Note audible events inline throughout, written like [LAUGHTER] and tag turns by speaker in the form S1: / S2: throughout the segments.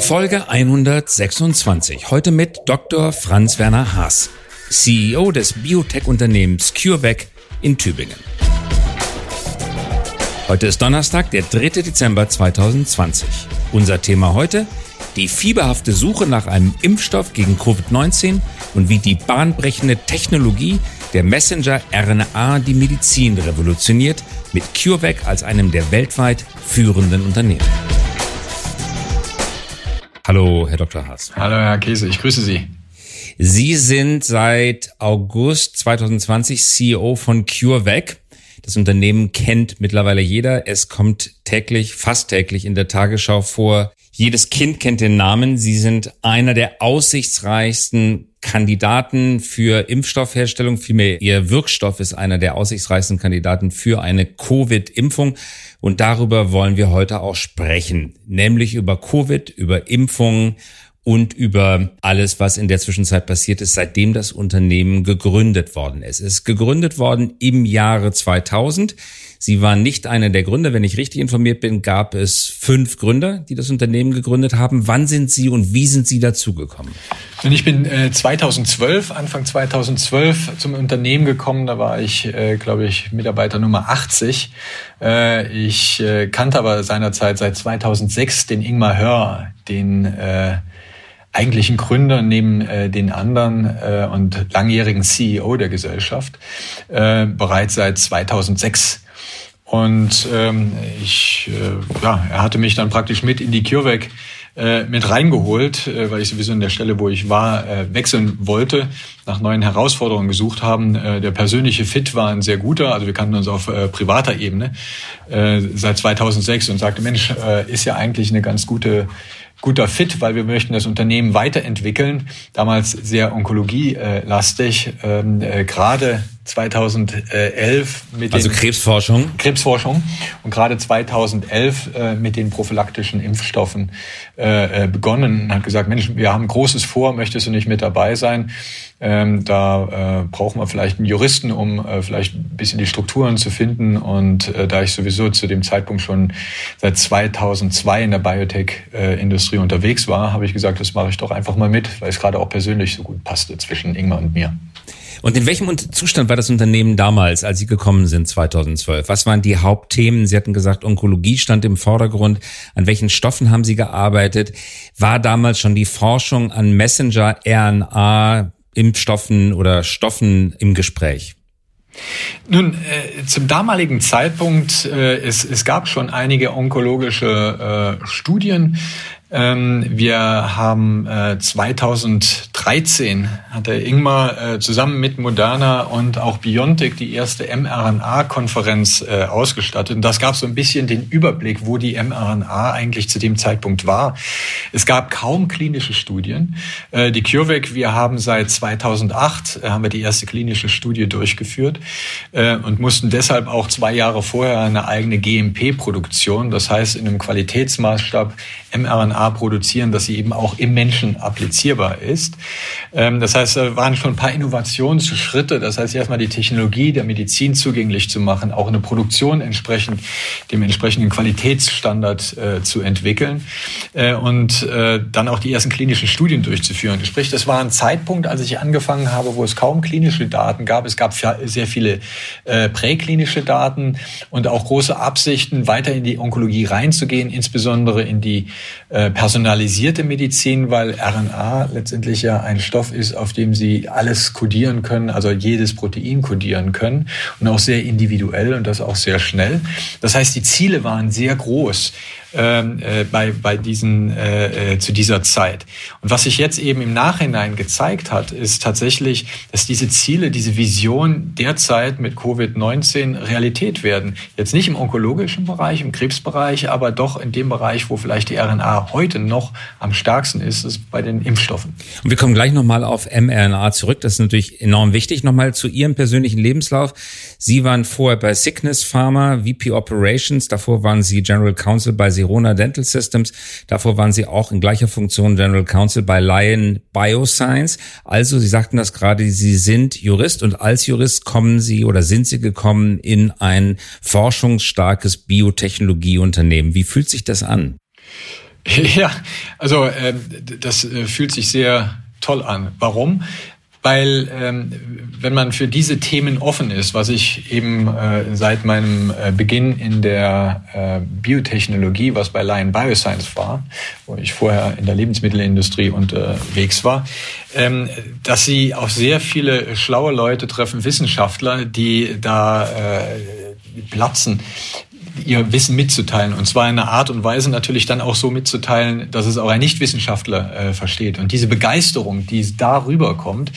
S1: Folge 126. Heute mit Dr. Franz Werner Haas, CEO des Biotech-Unternehmens CureVac in Tübingen. Heute ist Donnerstag, der 3. Dezember 2020. Unser Thema heute die fieberhafte Suche nach einem Impfstoff gegen Covid-19 und wie die bahnbrechende Technologie der Messenger-RNA die Medizin revolutioniert, mit CureVac als einem der weltweit führenden Unternehmen. Hallo, Herr Dr. Haas.
S2: Hallo, Herr Käse, ich grüße Sie.
S1: Sie sind seit August 2020 CEO von CureVac. Das Unternehmen kennt mittlerweile jeder. Es kommt täglich, fast täglich in der Tagesschau vor. Jedes Kind kennt den Namen. Sie sind einer der aussichtsreichsten Kandidaten für Impfstoffherstellung. Vielmehr Ihr Wirkstoff ist einer der aussichtsreichsten Kandidaten für eine Covid-Impfung. Und darüber wollen wir heute auch sprechen. Nämlich über Covid, über Impfungen und über alles, was in der Zwischenzeit passiert ist, seitdem das Unternehmen gegründet worden ist. Es ist gegründet worden im Jahre 2000. Sie waren nicht einer der Gründer. Wenn ich richtig informiert bin, gab es fünf Gründer, die das Unternehmen gegründet haben. Wann sind Sie und wie sind Sie dazugekommen?
S2: Ich bin äh, 2012, Anfang 2012 zum Unternehmen gekommen. Da war ich, äh, glaube ich, Mitarbeiter Nummer 80. Äh, ich äh, kannte aber seinerzeit seit 2006 den Ingmar Hör, den äh, eigentlichen Gründer neben äh, den anderen äh, und langjährigen CEO der Gesellschaft äh, bereits seit 2006. Und ähm, ich, äh, ja, er hatte mich dann praktisch mit in die CureVac äh, mit reingeholt, äh, weil ich sowieso an der Stelle, wo ich war, äh, wechseln wollte, nach neuen Herausforderungen gesucht haben. Äh, der persönliche Fit war ein sehr guter, also wir kannten uns auf äh, privater Ebene äh, seit 2006 und sagte, Mensch, äh, ist ja eigentlich eine ganz gute guter Fit, weil wir möchten das Unternehmen weiterentwickeln. Damals sehr onkologielastig, ähm, äh, gerade 2011
S1: mit also den Krebsforschung.
S2: Krebsforschung und gerade 2011 äh, mit den prophylaktischen Impfstoffen äh, äh, begonnen und hat gesagt, Mensch, wir haben großes vor, möchtest du nicht mit dabei sein? Ähm, da äh, brauchen wir vielleicht einen Juristen, um äh, vielleicht ein bisschen die Strukturen zu finden. Und äh, da ich sowieso zu dem Zeitpunkt schon seit 2002 in der Biotech-Industrie unterwegs war, habe ich gesagt, das mache ich doch einfach mal mit, weil es gerade auch persönlich so gut passte zwischen Ingmar und mir.
S1: Und in welchem Zustand war das Unternehmen damals, als Sie gekommen sind 2012? Was waren die Hauptthemen? Sie hatten gesagt, Onkologie stand im Vordergrund. An welchen Stoffen haben Sie gearbeitet? War damals schon die Forschung an Messenger, RNA, Impfstoffen oder Stoffen im Gespräch?
S2: Nun, äh, zum damaligen Zeitpunkt, äh, es, es gab schon einige onkologische äh, Studien. Ähm, wir haben äh, 2013 hat der Ingmar äh, zusammen mit Moderna und auch Biontech die erste mRNA-Konferenz äh, ausgestattet. Und das gab so ein bisschen den Überblick, wo die mRNA eigentlich zu dem Zeitpunkt war. Es gab kaum klinische Studien. Äh, die CureVac, wir haben seit 2008 äh, haben wir die erste klinische Studie durchgeführt und mussten deshalb auch zwei Jahre vorher eine eigene GMP-Produktion, das heißt in einem Qualitätsmaßstab mRNA produzieren, dass sie eben auch im Menschen applizierbar ist. Ähm, das heißt, da waren schon ein paar Innovationsschritte. Das heißt, erstmal die Technologie der Medizin zugänglich zu machen, auch eine Produktion entsprechend dem entsprechenden Qualitätsstandard äh, zu entwickeln äh, und äh, dann auch die ersten klinischen Studien durchzuführen. Sprich, das war ein Zeitpunkt, als ich angefangen habe, wo es kaum klinische Daten gab. Es gab sehr viele präklinische Daten und auch große Absichten, weiter in die Onkologie reinzugehen, insbesondere in die personalisierte Medizin, weil RNA letztendlich ja ein Stoff ist, auf dem Sie alles kodieren können, also jedes Protein kodieren können und auch sehr individuell und das auch sehr schnell. Das heißt, die Ziele waren sehr groß. Ähm, äh, bei, bei diesen, äh, äh, zu dieser Zeit. Und was sich jetzt eben im Nachhinein gezeigt hat, ist tatsächlich, dass diese Ziele, diese Vision derzeit mit Covid-19 Realität werden. Jetzt nicht im onkologischen Bereich, im Krebsbereich, aber doch in dem Bereich, wo vielleicht die RNA heute noch am stärksten ist, ist bei den Impfstoffen.
S1: Und wir kommen gleich nochmal auf mRNA zurück. Das ist natürlich enorm wichtig. Nochmal zu Ihrem persönlichen Lebenslauf. Sie waren vorher bei Sickness Pharma, VP Operations. Davor waren Sie General Counsel bei Sirona Dental Systems. Davor waren Sie auch in gleicher Funktion General Counsel bei Lion Bioscience. Also, Sie sagten das gerade, Sie sind Jurist und als Jurist kommen Sie oder sind Sie gekommen in ein forschungsstarkes Biotechnologieunternehmen. Wie fühlt sich das an? [LAUGHS]
S2: Ja, also äh, das äh, fühlt sich sehr toll an. Warum? Weil ähm, wenn man für diese Themen offen ist, was ich eben äh, seit meinem äh, Beginn in der äh, Biotechnologie, was bei Lion Bioscience war, wo ich vorher in der Lebensmittelindustrie unterwegs war, ähm, dass sie auch sehr viele schlaue Leute treffen, Wissenschaftler, die da äh, platzen ihr Wissen mitzuteilen. Und zwar in einer Art und Weise natürlich dann auch so mitzuteilen, dass es auch ein Nichtwissenschaftler äh, versteht. Und diese Begeisterung, die darüber kommt,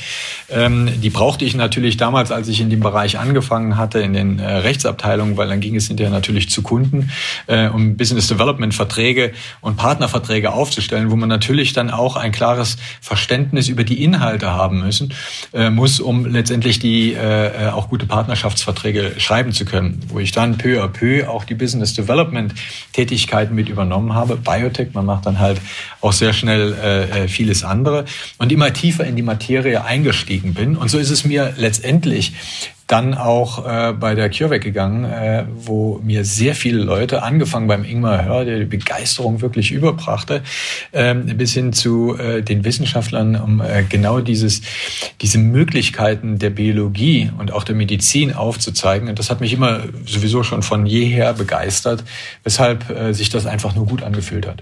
S2: ähm, die brauchte ich natürlich damals, als ich in dem Bereich angefangen hatte, in den äh, Rechtsabteilungen, weil dann ging es hinterher natürlich zu Kunden, äh, um Business Development Verträge und Partnerverträge aufzustellen, wo man natürlich dann auch ein klares Verständnis über die Inhalte haben müssen, äh, muss, um letztendlich die äh, auch gute Partnerschaftsverträge schreiben zu können, wo ich dann peu à peu auch die Business Development Tätigkeiten mit übernommen habe. Biotech, man macht dann halt auch sehr schnell äh, äh, vieles andere und immer tiefer in die Materie eingestiegen bin. Und so ist es mir letztendlich dann auch äh, bei der CureVac gegangen, äh, wo mir sehr viele Leute, angefangen beim Ingmar Hör, der die Begeisterung wirklich überbrachte, äh, bis hin zu äh, den Wissenschaftlern, um äh, genau dieses, diese Möglichkeiten der Biologie und auch der Medizin aufzuzeigen. Und das hat mich immer sowieso schon von jeher begeistert, weshalb äh, sich das einfach nur gut angefühlt hat.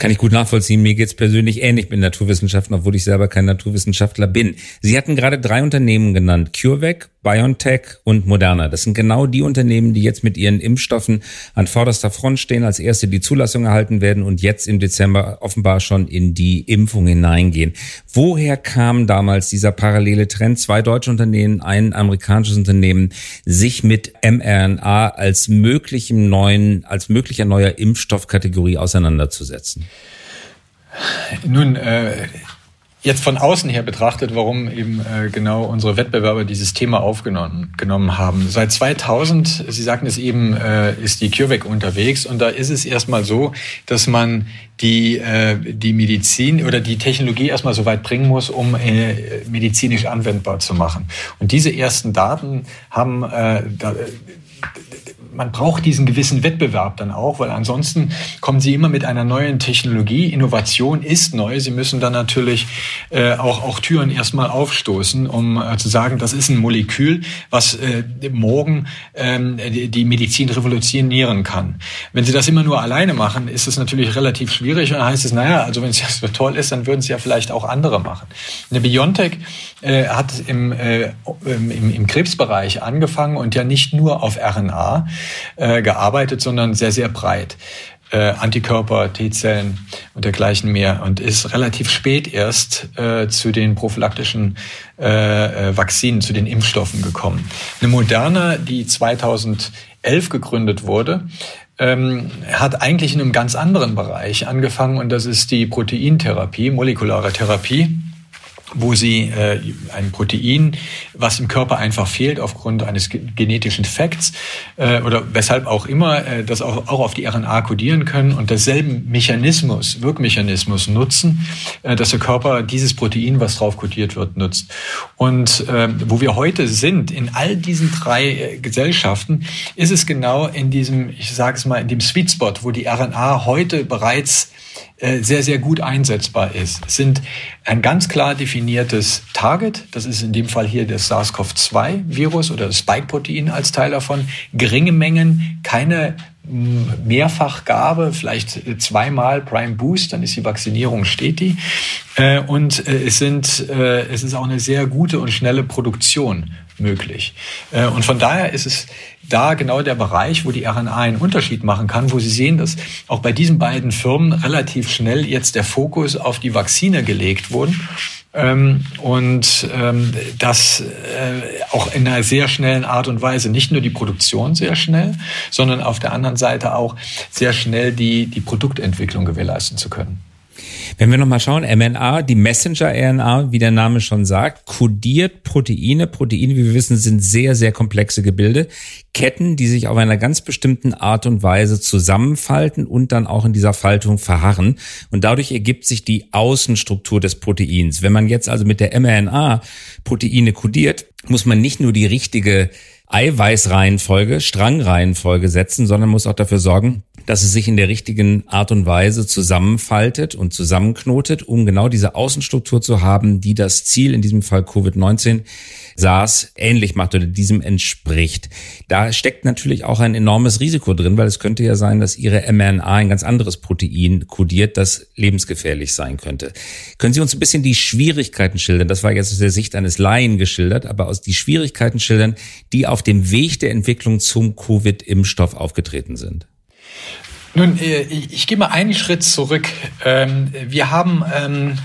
S1: Kann ich gut nachvollziehen. Mir geht's persönlich ähnlich mit Naturwissenschaften, obwohl ich selber kein Naturwissenschaftler bin. Sie hatten gerade drei Unternehmen genannt. CureVac, BioNTech und Moderna. Das sind genau die Unternehmen, die jetzt mit ihren Impfstoffen an vorderster Front stehen, als erste die Zulassung erhalten werden und jetzt im Dezember offenbar schon in die Impfung hineingehen. Woher kam damals dieser parallele Trend, zwei deutsche Unternehmen, ein amerikanisches Unternehmen, sich mit mRNA als möglichem neuen, als möglicher neuer Impfstoffkategorie auseinanderzusetzen?
S2: Nun, äh, jetzt von außen her betrachtet, warum eben äh, genau unsere Wettbewerber dieses Thema aufgenommen genommen haben. Seit 2000, Sie sagten es eben, äh, ist die CureVac unterwegs und da ist es erstmal so, dass man die, äh, die Medizin oder die Technologie erstmal so weit bringen muss, um äh, medizinisch anwendbar zu machen. Und diese ersten Daten haben äh, da, man braucht diesen gewissen Wettbewerb dann auch, weil ansonsten kommen Sie immer mit einer neuen Technologie. Innovation ist neu. Sie müssen dann natürlich äh, auch, auch Türen erstmal aufstoßen, um äh, zu sagen, das ist ein Molekül, was äh, morgen ähm, die, Medizin revolutionieren kann. Wenn Sie das immer nur alleine machen, ist es natürlich relativ schwierig. Und dann heißt es, naja, also wenn es ja so toll ist, dann würden es ja vielleicht auch andere machen. Eine Biontech äh, hat im, äh, im, im Krebsbereich angefangen und ja nicht nur auf RNA, äh, gearbeitet, sondern sehr, sehr breit. Äh, Antikörper, T-Zellen und dergleichen mehr und ist relativ spät erst äh, zu den prophylaktischen äh, äh Vakzinen, zu den Impfstoffen gekommen. Eine Moderne, die 2011 gegründet wurde, ähm, hat eigentlich in einem ganz anderen Bereich angefangen und das ist die Proteintherapie, molekulare Therapie wo sie äh, ein Protein, was im Körper einfach fehlt aufgrund eines genetischen Facts äh, oder weshalb auch immer, äh, das auch, auch auf die RNA kodieren können und derselben Mechanismus, Wirkmechanismus nutzen, äh, dass der Körper dieses Protein, was drauf kodiert wird, nutzt. Und äh, wo wir heute sind, in all diesen drei äh, Gesellschaften, ist es genau in diesem, ich sage es mal, in dem Sweet Spot, wo die RNA heute bereits sehr, sehr gut einsetzbar ist. Es sind ein ganz klar definiertes Target, das ist in dem Fall hier das SARS-CoV-2-Virus oder das Spike-Protein als Teil davon, geringe Mengen, keine Mehrfachgabe, vielleicht zweimal Prime Boost, dann ist die Vaccinierung stetig. Äh, und äh, es sind, es ist auch eine sehr gute und schnelle Produktion möglich. Und von daher ist es da genau der Bereich, wo die RNA einen Unterschied machen kann, wo Sie sehen, dass auch bei diesen beiden Firmen relativ schnell jetzt der Fokus auf die Vakzine gelegt wurde. Ähm, und ähm, das äh, auch in einer sehr schnellen Art und Weise. Nicht nur die Produktion sehr schnell, sondern auf der anderen Seite auch sehr schnell die, die Produktentwicklung gewährleisten zu können.
S1: Wenn wir nochmal schauen, mRNA, die Messenger-RNA, wie der Name schon sagt, kodiert Proteine. Proteine, wie wir wissen, sind sehr, sehr komplexe Gebilde. Ketten, die sich auf einer ganz bestimmten Art und Weise zusammenfalten und dann auch in dieser Faltung verharren. Und dadurch ergibt sich die Außenstruktur des Proteins. Wenn man jetzt also mit der mRNA Proteine kodiert, muss man nicht nur die richtige Eiweißreihenfolge, Strangreihenfolge setzen, sondern muss auch dafür sorgen, dass es sich in der richtigen Art und Weise zusammenfaltet und zusammenknotet, um genau diese Außenstruktur zu haben, die das Ziel in diesem Fall Covid-19 SARS ähnlich macht oder diesem entspricht. Da steckt natürlich auch ein enormes Risiko drin, weil es könnte ja sein, dass Ihre mRNA ein ganz anderes Protein kodiert, das lebensgefährlich sein könnte. Können Sie uns ein bisschen die Schwierigkeiten schildern? Das war jetzt aus der Sicht eines Laien geschildert, aber aus die Schwierigkeiten schildern, die auf dem Weg der Entwicklung zum Covid-Impfstoff aufgetreten sind.
S2: Nun, äh, ich gehe mal einen Schritt zurück. Ähm, wir haben ähm,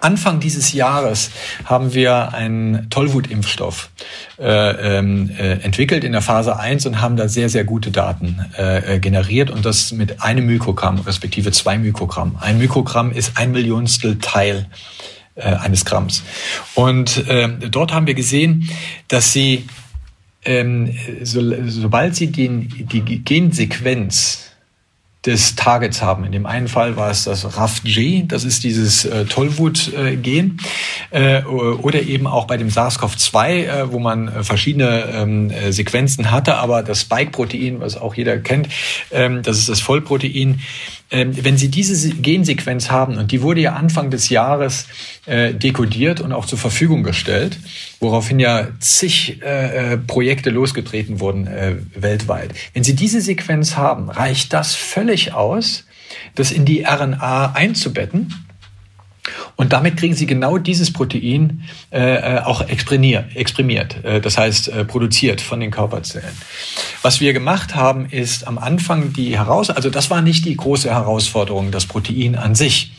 S2: Anfang dieses Jahres haben wir einen Tollwut-Impfstoff äh, ähm, äh, entwickelt in der Phase 1 und haben da sehr, sehr gute Daten äh, generiert und das mit einem Mikrogramm, respektive zwei Mikrogramm. Ein Mikrogramm ist ein Millionstel Teil äh, eines Gramms. Und äh, dort haben wir gesehen, dass sie, ähm, so, sobald sie den, die Gensequenz des Targets haben. In dem einen Fall war es das RAF-G, das ist dieses äh, Tollwut-Gen, äh, oder eben auch bei dem SARS-CoV-2, äh, wo man äh, verschiedene ähm, äh, Sequenzen hatte, aber das Spike-Protein, was auch jeder kennt, ähm, das ist das Vollprotein, wenn Sie diese Gensequenz haben, und die wurde ja Anfang des Jahres äh, dekodiert und auch zur Verfügung gestellt, woraufhin ja zig äh, äh, Projekte losgetreten wurden weltweit. Wenn Sie diese Sequenz haben, reicht das völlig aus, das in die RNA einzubetten und damit kriegen sie genau dieses Protein äh, äh auch exprimiert, äh, das heißt äh, produziert von den Körperzellen. Was wir gemacht haben, ist am Anfang die Heraus, also das war nicht die große Herausforderung, das Protein an sich.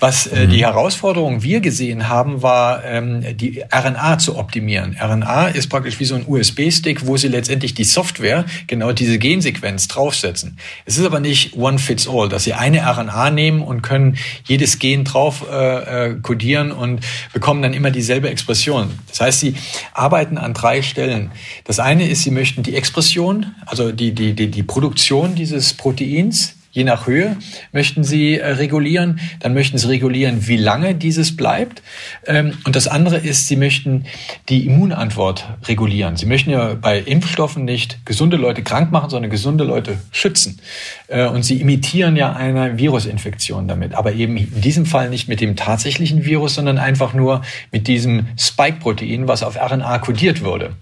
S2: Was äh, mhm. die Herausforderung wir gesehen haben, war ähm, die RNA zu optimieren. RNA ist praktisch wie so ein USB-Stick, wo sie letztendlich die Software, genau diese Gensequenz draufsetzen. Es ist aber nicht one fits all, dass sie eine RNA nehmen und können jedes Gen drauf äh, äh, codieren und bekommen dann immer dieselbe Expression. Das heißt, sie arbeiten an drei Stellen. Das eine ist, sie möchten die Expression, also die, die, die, die Produktion dieses Proteins je nach Höhe möchten Sie äh, regulieren. Dann möchten Sie regulieren, wie lange dieses bleibt. Ähm, und das andere ist, Sie möchten die Immunantwort regulieren. Sie möchten ja bei Impfstoffen nicht gesunde Leute krank machen, sondern gesunde Leute schützen. Äh, und Sie imitieren ja eine Virusinfektion damit. Aber eben in diesem Fall nicht mit dem tatsächlichen Virus, sondern einfach nur mit diesem Spike-Protein, was auf RNA kodiert wurde.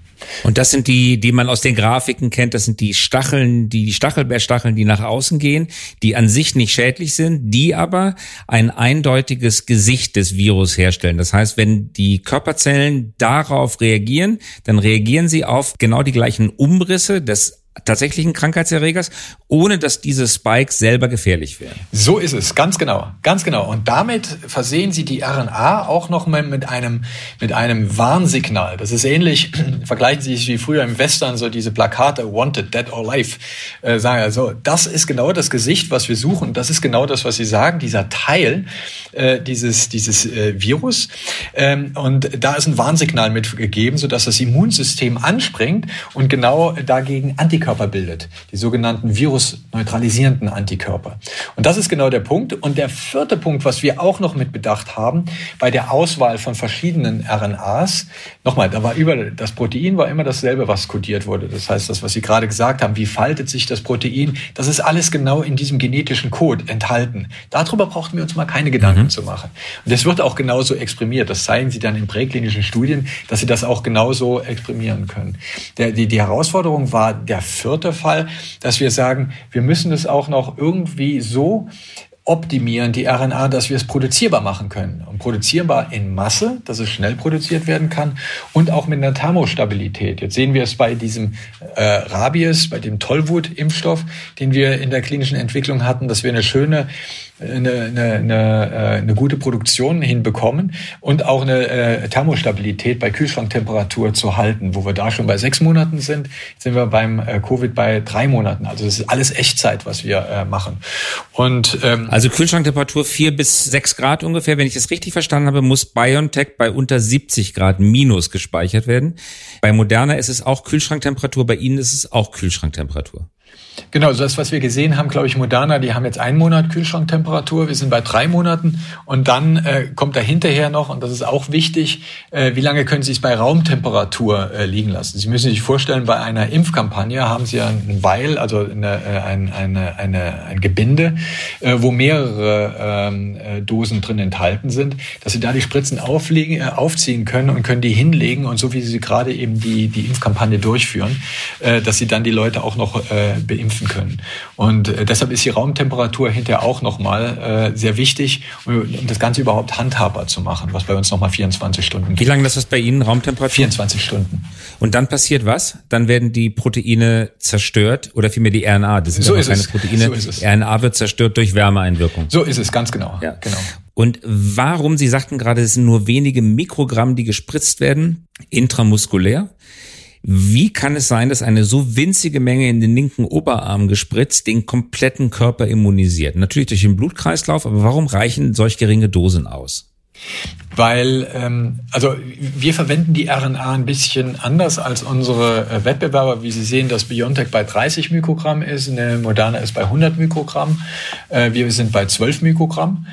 S1: Und das sind die, die man aus den Grafiken kennt, das sind die Stacheln, die Stachelbeerstacheln, die nach außen gehen, die an sich nicht schädlich sind, die aber ein eindeutiges Gesicht des Virus herstellen. Das heißt, wenn die Körperzellen darauf reagieren, dann reagieren sie auf genau die gleichen Umrisse des tatsächlichen Krankheitserregers, ohne dass diese Spikes selber gefährlich wären.
S2: So ist es, ganz genau, ganz genau. Und damit versehen Sie die RNA auch noch mal mit einem, mit einem Warnsignal. Das ist ähnlich, [CLEARS THROAT] vergleichen Sie sich wie früher im Western so diese Plakate Wanted, Dead or Alive, äh, sagen also, das ist genau das Gesicht, was wir suchen. Das ist genau das, was Sie sagen, dieser Teil äh, dieses, dieses äh, Virus. Ähm, und da ist ein Warnsignal mitgegeben, sodass das Immunsystem anspringt und genau dagegen Antikörper Antikörper bildet, die sogenannten virusneutralisierenden Antikörper. Und das ist genau der Punkt. Und der vierte Punkt, was wir auch noch mit bedacht haben, bei der Auswahl von verschiedenen RNAs, nochmal, da war über, das Protein war immer dasselbe, was kodiert wurde. Das heißt, das, was Sie gerade gesagt haben, wie faltet sich das Protein, das ist alles genau in diesem genetischen Code enthalten. Darüber brauchten wir uns mal keine Gedanken mhm. zu machen. Und das wird auch genauso exprimiert. Das zeigen Sie dann in präklinischen Studien, dass Sie das auch genauso exprimieren können. Der, die, die Herausforderung war der vierte Fall, dass wir sagen, wir müssen es auch noch irgendwie so optimieren, die RNA, dass wir es produzierbar machen können. Und produzierbar in Masse, dass es schnell produziert werden kann und auch mit einer Thermostabilität. Jetzt sehen wir es bei diesem äh, Rabies, bei dem Tollwut-Impfstoff, den wir in der klinischen Entwicklung hatten, dass wir eine schöne eine, eine, eine, äh, eine gute Produktion hinbekommen und auch eine äh, Thermostabilität bei Kühlschranktemperatur zu halten, wo wir da schon bei sechs Monaten sind, sind wir beim äh, Covid bei drei Monaten. Also das ist alles Echtzeit, was wir äh, machen.
S1: Und ähm, also Kühlschranktemperatur vier bis sechs Grad ungefähr, wenn ich es richtig verstanden habe, muss BioNTech bei unter 70 Grad minus gespeichert werden. Bei Moderna ist es auch Kühlschranktemperatur, bei Ihnen ist es auch Kühlschranktemperatur.
S2: Genau, also das, was wir gesehen haben, glaube ich, Moderna, die haben jetzt einen Monat Kühlschranktemperatur, wir sind bei drei Monaten und dann äh, kommt da hinterher noch, und das ist auch wichtig, äh, wie lange können Sie es bei Raumtemperatur äh, liegen lassen. Sie müssen sich vorstellen, bei einer Impfkampagne haben Sie ein Weil, also eine, äh, ein, eine, eine, ein Gebinde, äh, wo mehrere ähm, äh, Dosen drin enthalten sind, dass Sie da die Spritzen auflegen, äh, aufziehen können und können die hinlegen und so wie Sie gerade eben die, die Impfkampagne durchführen, äh, dass Sie dann die Leute auch noch äh, beimpfen können. Und äh, deshalb ist die Raumtemperatur hinterher auch nochmal äh, sehr wichtig, um das Ganze überhaupt handhabbar zu machen, was bei uns nochmal 24 Stunden.
S1: Wie lange ist das bei Ihnen, Raumtemperatur?
S2: 24 Stunden.
S1: Und dann passiert was? Dann werden die Proteine zerstört oder vielmehr die RNA. Das sind
S2: so ist
S1: keine
S2: es.
S1: Proteine.
S2: So ist es.
S1: RNA wird zerstört durch Wärmeeinwirkung.
S2: So ist es, ganz genau.
S1: Ja.
S2: genau.
S1: Und warum, Sie sagten gerade, es sind nur wenige Mikrogramm, die gespritzt werden, intramuskulär. Wie kann es sein, dass eine so winzige Menge in den linken Oberarm gespritzt den kompletten Körper immunisiert? Natürlich durch den Blutkreislauf, aber warum reichen solch geringe Dosen aus?
S2: Weil, ähm, also wir verwenden die RNA ein bisschen anders als unsere äh, Wettbewerber. Wie Sie sehen, dass BioNTech bei 30 Mikrogramm ist, eine Moderna ist bei 100 Mikrogramm, äh, wir sind bei 12 Mikrogramm.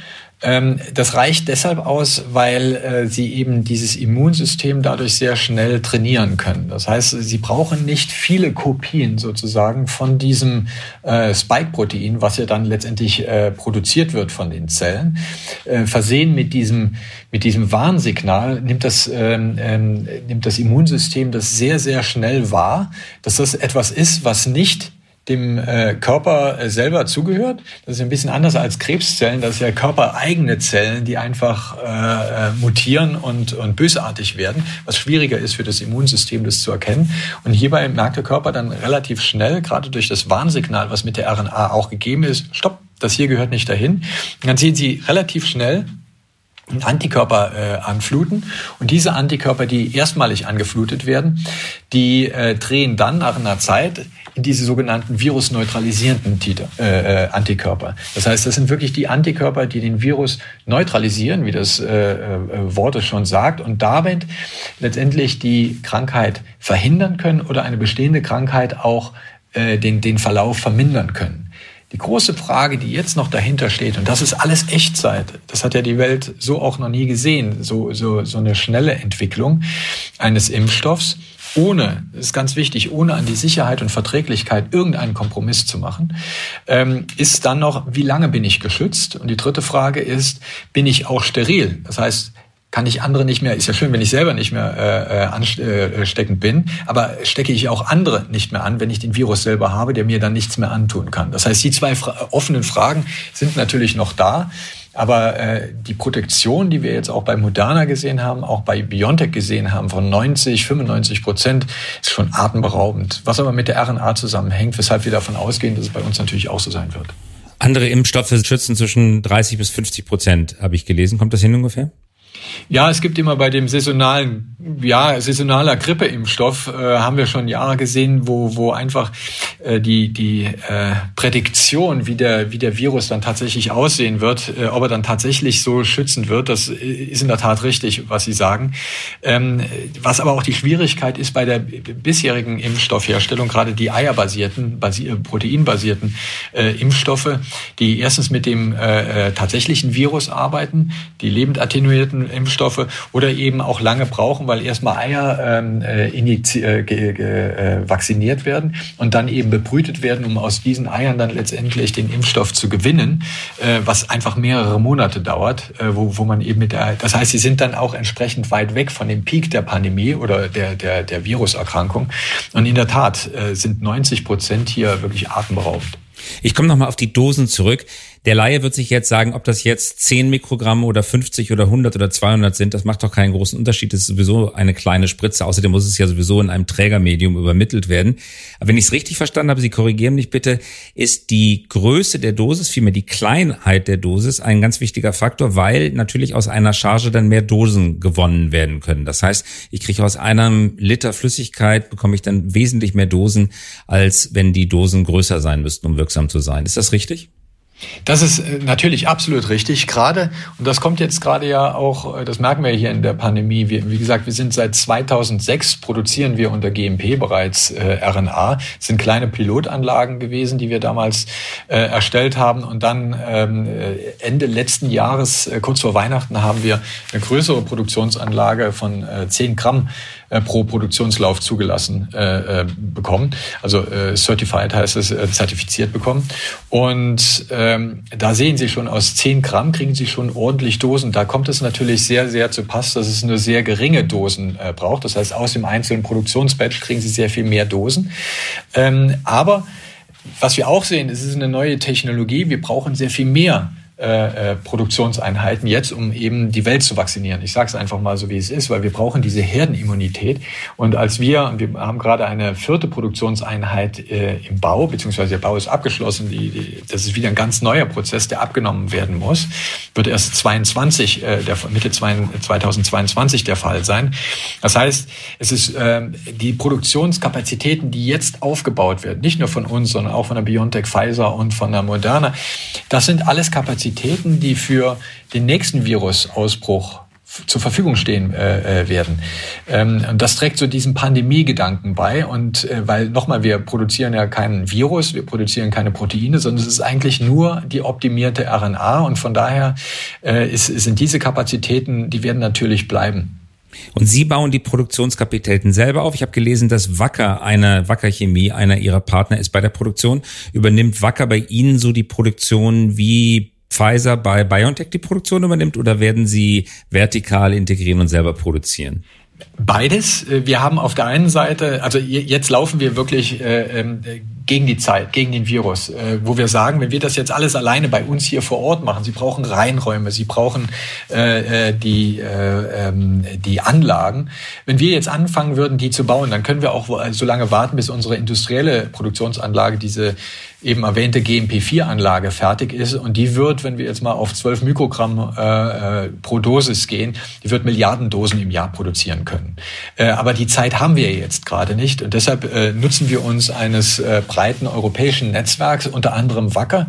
S2: Ähm, das reicht deshalb aus, weil äh, sie eben dieses Immunsystem dadurch sehr schnell trainieren können. Das heißt, sie brauchen nicht viele Kopien sozusagen von diesem äh, Spike-Protein, was ja dann letztendlich äh, produziert wird von den Zellen. Versehen mit diesem, mit diesem Warnsignal nimmt das, ähm, ähm, nimmt das Immunsystem das sehr, sehr schnell wahr, dass das etwas ist, was nicht dem äh, Körper äh, selber zugehört. Das ist ein bisschen anders als Krebszellen. Das ist ja körpereigene Zellen, die einfach äh, äh, mutieren und, und bösartig werden, was schwieriger ist für das Immunsystem, das zu erkennen. Und hierbei merkt der Körper dann relativ schnell, gerade durch das Warnsignal, was mit der RNA auch gegeben ist, stopp, das hier gehört nicht dahin. Und dann sehen Sie relativ schnell, Antikörper äh, anfluten. Und diese Antikörper, die erstmalig angeflutet werden, die äh, drehen dann nach einer Zeit in diese sogenannten virusneutralisierenden äh, äh, Antikörper. Das heißt, das sind wirklich die Antikörper, die den Virus neutralisieren, wie das äh, äh, Wort es schon sagt, und damit letztendlich die Krankheit verhindern können oder eine bestehende Krankheit auch äh, den, den Verlauf vermindern können. Die große Frage, die jetzt noch dahinter steht, und das ist alles Echtzeit, das hat ja die Welt so auch noch nie gesehen, so, so, so eine schnelle Entwicklung eines Impfstoffs, ohne, ist ganz wichtig, ohne an die Sicherheit und Verträglichkeit irgendeinen Kompromiss zu machen, ähm, ist dann noch, wie lange bin ich geschützt? Und die dritte Frage ist, bin ich auch steril? Das heißt, kann ich andere nicht mehr, ist ja schön, wenn ich selber nicht mehr äh, ansteckend bin, aber stecke ich auch andere nicht mehr an, wenn ich den Virus selber habe, der mir dann nichts mehr antun kann. Das heißt, die zwei fra offenen Fragen sind natürlich noch da. Aber äh, die Protektion, die wir jetzt auch bei Moderna gesehen haben, auch bei BioNTech gesehen haben, von 90, 95 Prozent, ist schon atemberaubend. Was aber mit der RNA zusammenhängt, weshalb wir davon ausgehen, dass es bei uns natürlich auch so sein wird.
S1: Andere Impfstoffe schützen zwischen 30 bis 50 Prozent, habe ich gelesen. Kommt das hin ungefähr?
S2: Ja, es gibt immer bei dem saisonalen, ja, saisonaler Grippeimpfstoff, äh, haben wir schon Jahre gesehen, wo, wo einfach äh, die, die äh, Prädiktion, wie der, wie der Virus dann tatsächlich aussehen wird, äh, ob er dann tatsächlich so schützen wird, das ist in der Tat richtig, was Sie sagen. Ähm, was aber auch die Schwierigkeit ist bei der bisherigen Impfstoffherstellung, gerade die eierbasierten, basi proteinbasierten äh, Impfstoffe, die erstens mit dem äh, äh tatsächlichen Virus arbeiten, die lebend attenuierten Impfstoffe oder eben auch lange brauchen, weil erstmal Eier ähm, äh, äh, äh, vacciniert werden und dann eben bebrütet werden, um aus diesen Eiern dann letztendlich den Impfstoff zu gewinnen, äh, was einfach mehrere Monate dauert, äh, wo, wo man eben mit der, das heißt, sie sind dann auch entsprechend weit weg von dem Peak der Pandemie oder der, der, der Viruserkrankung. Und in der Tat äh, sind 90 Prozent hier wirklich atemberaubend.
S1: Ich komme nochmal auf die Dosen zurück. Der Laie wird sich jetzt sagen, ob das jetzt 10 Mikrogramm oder 50 oder 100 oder 200 sind, das macht doch keinen großen Unterschied. Das ist sowieso eine kleine Spritze. Außerdem muss es ja sowieso in einem Trägermedium übermittelt werden. Aber wenn ich es richtig verstanden habe, Sie korrigieren mich bitte, ist die Größe der Dosis, vielmehr die Kleinheit der Dosis, ein ganz wichtiger Faktor, weil natürlich aus einer Charge dann mehr Dosen gewonnen werden können. Das heißt, ich kriege aus einem Liter Flüssigkeit, bekomme ich dann wesentlich mehr Dosen, als wenn die Dosen größer sein müssten, um wirksam zu sein. Ist das richtig?
S2: Das ist äh, natürlich absolut richtig, gerade, und das kommt jetzt gerade ja auch, äh, das merken wir hier in der Pandemie, wir, wie gesagt, wir sind seit 2006, produzieren wir unter GMP bereits äh, RNA, das sind kleine Pilotanlagen gewesen, die wir damals äh, erstellt haben und dann ähm, äh, Ende letzten Jahres, äh, kurz vor Weihnachten, haben wir eine größere Produktionsanlage von äh, 10 Gramm äh, pro Produktionslauf zugelassen äh, äh, bekommen. Also äh, certified heißt es, äh, zertifiziert bekommen. Und ähm, da sehen Sie schon, aus 10 Gramm kriegen Sie schon ordentlich Dosen. Da kommt es natürlich sehr, sehr zu Pass, dass es nur sehr geringe Dosen äh, braucht. Das heißt, aus dem einzelnen Produktionsbatch kriegen Sie sehr viel mehr Dosen. Ähm, aber was wir auch sehen, es ist eine neue Technologie. Wir brauchen sehr viel mehr äh, äh, Produktionseinheiten jetzt, um eben die Welt zu vaccinieren. Ich sage es einfach mal so, wie es ist, weil wir brauchen diese Herdenimmunität. Und als wir, wir haben gerade eine vierte Produktionseinheit äh, im Bau, beziehungsweise der Bau ist abgeschlossen, die, die, das ist wieder ein ganz neuer Prozess, der abgenommen werden muss, wird erst 22, äh, der, Mitte 2022 der Fall sein. Das heißt, es ist äh, die Produktionskapazitäten, die jetzt aufgebaut werden, nicht nur von uns, sondern auch von der BioNTech, Pfizer und von der Moderna, das sind alles Kapazitäten, Kapazitäten, die für den nächsten Virusausbruch zur Verfügung stehen äh, äh, werden. Ähm, und das trägt so diesen Pandemie-Gedanken bei. Und äh, weil nochmal, wir produzieren ja keinen Virus, wir produzieren keine Proteine, sondern es ist eigentlich nur die optimierte RNA. Und von daher äh, ist, sind diese Kapazitäten, die werden natürlich bleiben.
S1: Und Sie bauen die Produktionskapazitäten selber auf. Ich habe gelesen, dass Wacker, einer Wacker Chemie, einer Ihrer Partner ist bei der Produktion. Übernimmt Wacker bei Ihnen so die Produktion wie Pfizer bei BioNTech die Produktion übernimmt oder werden Sie vertikal integrieren und selber produzieren?
S2: Beides. Wir haben auf der einen Seite, also jetzt laufen wir wirklich äh, ähm, gegen die Zeit, gegen den Virus, äh, wo wir sagen, wenn wir das jetzt alles alleine bei uns hier vor Ort machen, Sie brauchen Reinräume, Sie brauchen äh, äh die, äh, ähm, die Anlagen. Wenn wir jetzt anfangen würden, die zu bauen, dann können wir auch so lange warten, bis unsere industrielle Produktionsanlage, diese eben erwähnte GMP4-Anlage fertig ist. Und die wird, wenn wir jetzt mal auf 12 Mikrogramm äh, äh, pro Dosis gehen, die wird Milliarden Dosen im Jahr produzieren können. Äh, aber die Zeit haben wir jetzt gerade nicht. Und deshalb äh, nutzen wir uns eines äh, breiten europäischen Netzwerks, unter anderem Wacker,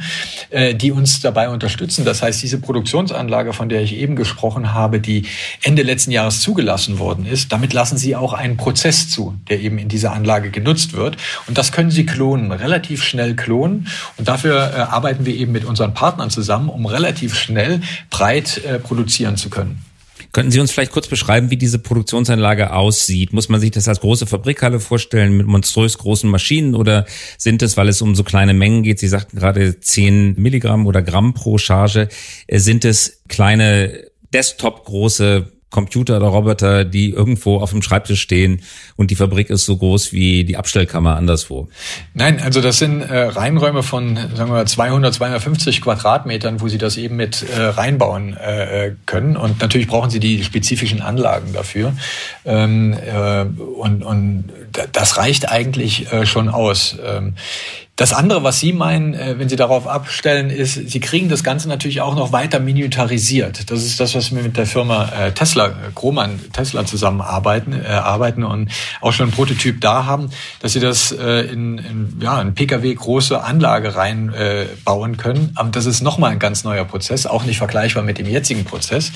S2: äh, die uns dabei unterstützen. Das heißt, diese Produktionsanlage, von der ich eben gesprochen habe, die Ende letzten Jahres zugelassen worden ist, damit lassen sie auch einen Prozess zu, der eben in dieser Anlage genutzt wird. Und das können sie klonen, relativ schnell klonen. Und dafür äh, arbeiten wir eben mit unseren Partnern zusammen, um relativ schnell breit äh, produzieren zu können.
S1: Könnten Sie uns vielleicht kurz beschreiben, wie diese Produktionsanlage aussieht? Muss man sich das als große Fabrikhalle vorstellen mit monströs großen Maschinen oder sind es, weil es um so kleine Mengen geht, Sie sagten gerade 10 Milligramm oder Gramm pro Charge, äh, sind es kleine Desktop große Computer oder Roboter, die irgendwo auf dem Schreibtisch stehen und die Fabrik ist so groß wie die Abstellkammer anderswo.
S2: Nein, also das sind äh, Reinräume von sagen wir 200, 250 Quadratmetern, wo Sie das eben mit äh, reinbauen äh, können und natürlich brauchen Sie die spezifischen Anlagen dafür ähm, äh, und, und das reicht eigentlich äh, schon aus. Ähm, das andere, was Sie meinen, äh, wenn Sie darauf abstellen, ist, Sie kriegen das Ganze natürlich auch noch weiter miniaturisiert. Das ist das, was wir mit der Firma äh, Tesla, Grohmann Tesla zusammenarbeiten äh, arbeiten und auch schon einen Prototyp da haben, dass Sie das äh, in, in ja, ein PKW große Anlage reinbauen äh, können. Aber das ist nochmal ein ganz neuer Prozess, auch nicht vergleichbar mit dem jetzigen Prozess.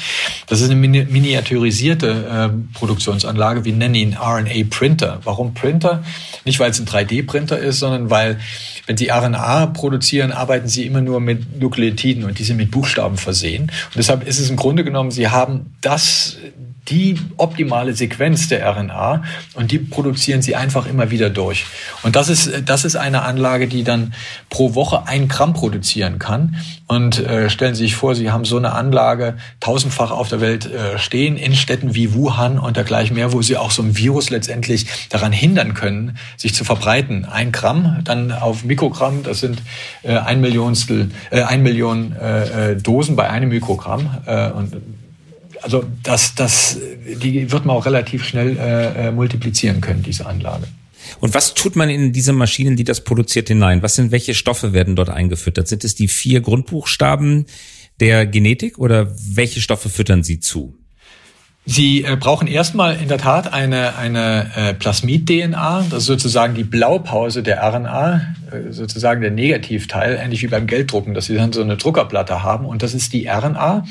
S2: Das ist eine mini miniaturisierte äh, Produktionsanlage. Wir nennen ihn RNA Printer. Warum Printer? Nicht, weil es ein 3D-Printer ist, sondern weil wenn Sie RNA produzieren, arbeiten Sie immer nur mit Nukleotiden und die sind mit Buchstaben versehen. Und deshalb ist es im Grunde genommen, Sie haben das, die optimale Sequenz der RNA und die produzieren sie einfach immer wieder durch. Und das ist, das ist eine Anlage, die dann pro Woche ein Gramm produzieren kann. Und äh, stellen Sie sich vor, Sie haben so eine Anlage tausendfach auf der Welt äh, stehen, in Städten wie Wuhan und dergleichen mehr, wo Sie auch so ein Virus letztendlich daran hindern können, sich zu verbreiten. Ein Gramm, dann auf Mikrogramm, das sind äh, ein Millionstel, äh, ein Million äh, äh Dosen bei einem Mikrogramm. Äh, und also das, das, die wird man auch relativ schnell äh, äh, multiplizieren können, diese Anlage.
S1: Und was tut man in diese Maschinen, die das produziert, hinein? Was sind, welche Stoffe werden dort eingefüttert? Sind es die vier Grundbuchstaben der Genetik oder welche Stoffe füttern Sie zu?
S2: Sie äh, brauchen erstmal in der Tat eine, eine äh, Plasmid-DNA, das ist sozusagen die Blaupause der RNA, sozusagen der Negativteil, ähnlich wie beim Gelddrucken, dass Sie dann so eine Druckerplatte haben. Und das ist die RNA,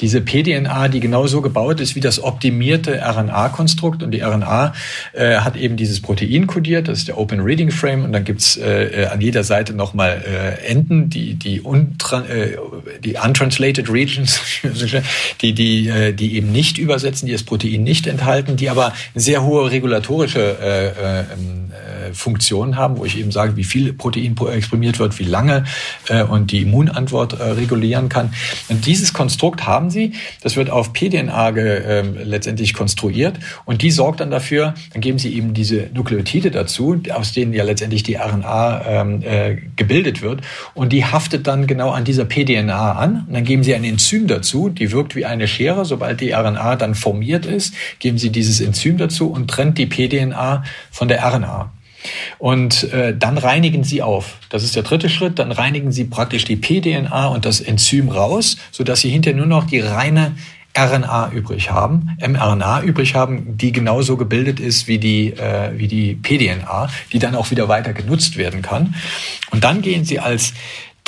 S2: diese pDNA, die genauso gebaut ist wie das optimierte RNA-Konstrukt. Und die RNA äh, hat eben dieses Protein kodiert, das ist der Open Reading Frame. Und dann gibt's äh, an jeder Seite nochmal äh, Enden, die, die, untran äh, die untranslated regions, [LAUGHS] die, die, äh, die eben nicht übersetzen die das Protein nicht enthalten, die aber sehr hohe regulatorische äh, äh, äh, Funktion haben, wo ich eben sage, wie viel Protein exprimiert wird, wie lange äh, und die Immunantwort äh, regulieren kann. Und dieses Konstrukt haben sie, das wird auf pDNA äh, letztendlich konstruiert. Und die sorgt dann dafür, dann geben sie eben diese Nukleotide dazu, aus denen ja letztendlich die RNA ähm, äh, gebildet wird. Und die haftet dann genau an dieser pDNA an. Und dann geben sie ein Enzym dazu, die wirkt wie eine Schere, sobald die RNA dann formiert ist, geben Sie dieses Enzym dazu und trennt die pDNA von der RNA. Und äh, dann reinigen Sie auf. Das ist der dritte Schritt. Dann reinigen Sie praktisch die pDNA und das Enzym raus, sodass Sie hinterher nur noch die reine RNA übrig haben, mRNA übrig haben, die genauso gebildet ist wie die, äh, wie die pDNA, die dann auch wieder weiter genutzt werden kann. Und dann gehen Sie als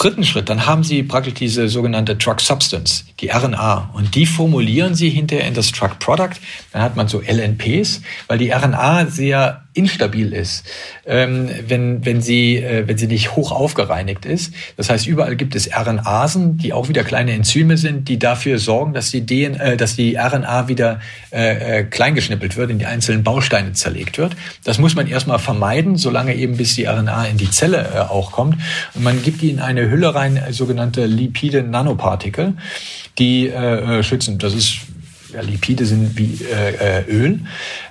S2: dritten Schritt, dann haben Sie praktisch diese sogenannte Drug Substance, die RNA. Und die formulieren Sie hinterher in das Drug Product. Dann hat man so LNPs, weil die RNA sehr instabil ist, ähm, wenn, wenn, sie, äh, wenn sie nicht hoch aufgereinigt ist. Das heißt, überall gibt es RNAsen, die auch wieder kleine Enzyme sind, die dafür sorgen, dass die, DNA, äh, dass die RNA wieder äh, äh, kleingeschnippelt wird, in die einzelnen Bausteine zerlegt wird. Das muss man erstmal vermeiden, solange eben bis die RNA in die Zelle äh, auch kommt. Und man gibt die in eine Hülle rein, äh, sogenannte Lipide Nanopartikel, die schützen. Das ist ja, Lipide sind wie äh, äh, Öl.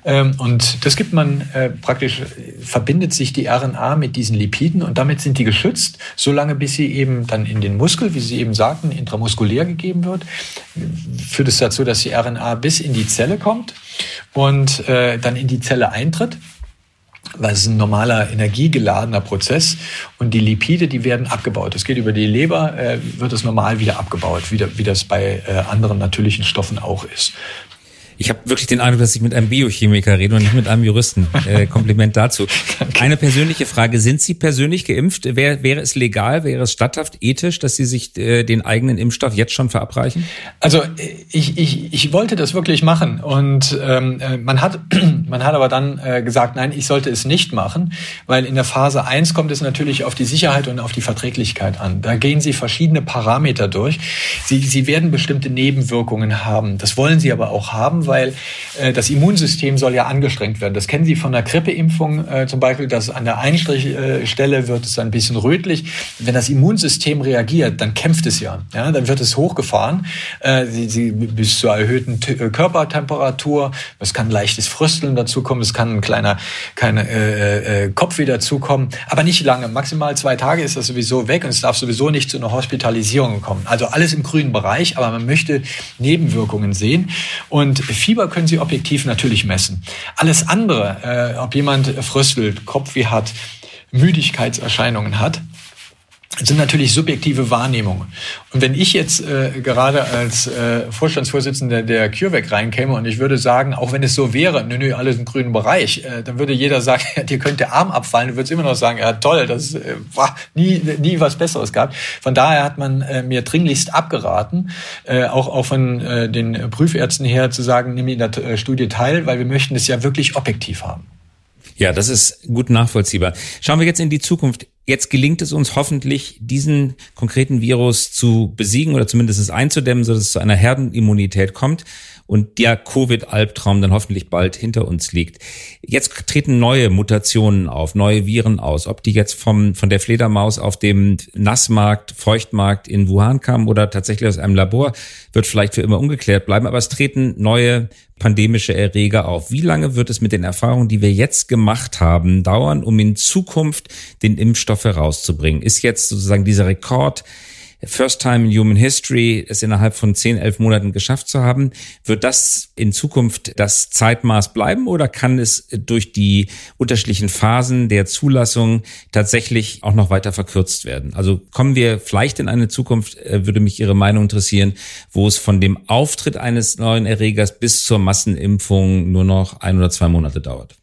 S2: Ähm, und das gibt man äh, praktisch, verbindet sich die RNA mit diesen Lipiden und damit sind die geschützt, solange bis sie eben dann in den Muskel, wie Sie eben sagten, intramuskulär gegeben wird. Führt es dazu, dass die RNA bis in die Zelle kommt und äh, dann in die Zelle eintritt weil es ist ein normaler energiegeladener Prozess und die Lipide, die werden abgebaut. Es geht über die Leber, äh, wird es normal wieder abgebaut, wie, wie das bei äh, anderen natürlichen Stoffen auch ist.
S1: Ich habe wirklich den Eindruck, dass ich mit einem Biochemiker rede und nicht mit einem Juristen. [LAUGHS] Äh, Kompliment dazu. Danke. Eine persönliche Frage. Sind Sie persönlich geimpft? Wär, wäre es legal, wäre es statthaft, ethisch, dass Sie sich äh, den eigenen Impfstoff jetzt schon verabreichen?
S2: Also ich, ich, ich wollte das wirklich machen. Und ähm, äh, man, hat, [CLEARS THROAT] man hat aber dann äh, gesagt, nein, ich sollte es nicht machen, weil in der Phase 1 kommt es natürlich auf die Sicherheit und auf die Verträglichkeit an. Da gehen Sie verschiedene Parameter durch. Sie, Sie werden bestimmte Nebenwirkungen haben. Das wollen Sie aber auch haben, weil äh, das Immunsystem soll ja angestrengt werden. Das kennen Sie von der Grippeimpfung äh, zum Beispiel, dass an der Einstrichstelle wird es ein bisschen rötlich. Wenn das Immunsystem reagiert, dann kämpft es ja. ja dann wird es hochgefahren äh, sie, sie, bis zur erhöhten T äh, Körpertemperatur. Es kann leichtes Frösteln dazukommen, es kann ein kleiner keine, äh, äh, Kopfweh dazukommen, aber nicht lange. Maximal zwei Tage ist das sowieso weg und es darf sowieso nicht zu einer Hospitalisierung kommen. Also alles im grünen Bereich, aber man möchte Nebenwirkungen sehen. Und Fieber können Sie objektiv natürlich messen. Alles andere, äh, ob jemand fröstelt, Kopfweh hat, Müdigkeitserscheinungen hat, sind natürlich subjektive Wahrnehmungen. Und wenn ich jetzt äh, gerade als äh, Vorstandsvorsitzender der CureVac reinkäme und ich würde sagen, auch wenn es so wäre, nö, nö, alles im grünen Bereich, äh, dann würde jeder sagen, ja, [LAUGHS] dir könnte der Arm abfallen. Du würdest immer noch sagen, ja toll, das äh, war nie, nie was Besseres gab. Von daher hat man äh, mir dringlichst abgeraten, äh, auch, auch von äh, den Prüfärzten her zu sagen, nimm in der äh, Studie teil, weil wir möchten es ja wirklich objektiv haben.
S1: Ja, das ist gut nachvollziehbar. Schauen wir jetzt in die Zukunft. Jetzt gelingt es uns hoffentlich, diesen konkreten Virus zu besiegen oder zumindest einzudämmen, sodass es zu einer Herdenimmunität kommt und der Covid-Albtraum dann hoffentlich bald hinter uns liegt. Jetzt treten neue Mutationen auf, neue Viren aus. Ob die jetzt vom, von der Fledermaus auf dem Nassmarkt, Feuchtmarkt in Wuhan kamen oder tatsächlich aus einem Labor, wird vielleicht für immer ungeklärt bleiben. Aber es treten neue pandemische Erreger auf. Wie lange wird es mit den Erfahrungen, die wir jetzt gemacht haben, dauern, um in Zukunft den Impfstoff herauszubringen? Ist jetzt sozusagen dieser Rekord First time in human history, es innerhalb von 10, 11 Monaten geschafft zu haben. Wird das in Zukunft das Zeitmaß bleiben oder kann es durch die unterschiedlichen Phasen der Zulassung tatsächlich auch noch weiter verkürzt werden? Also kommen wir vielleicht in eine Zukunft, äh, würde mich Ihre Meinung interessieren, wo es von dem Auftritt eines neuen Erregers bis zur Massenimpfung nur noch ein oder zwei Monate dauert?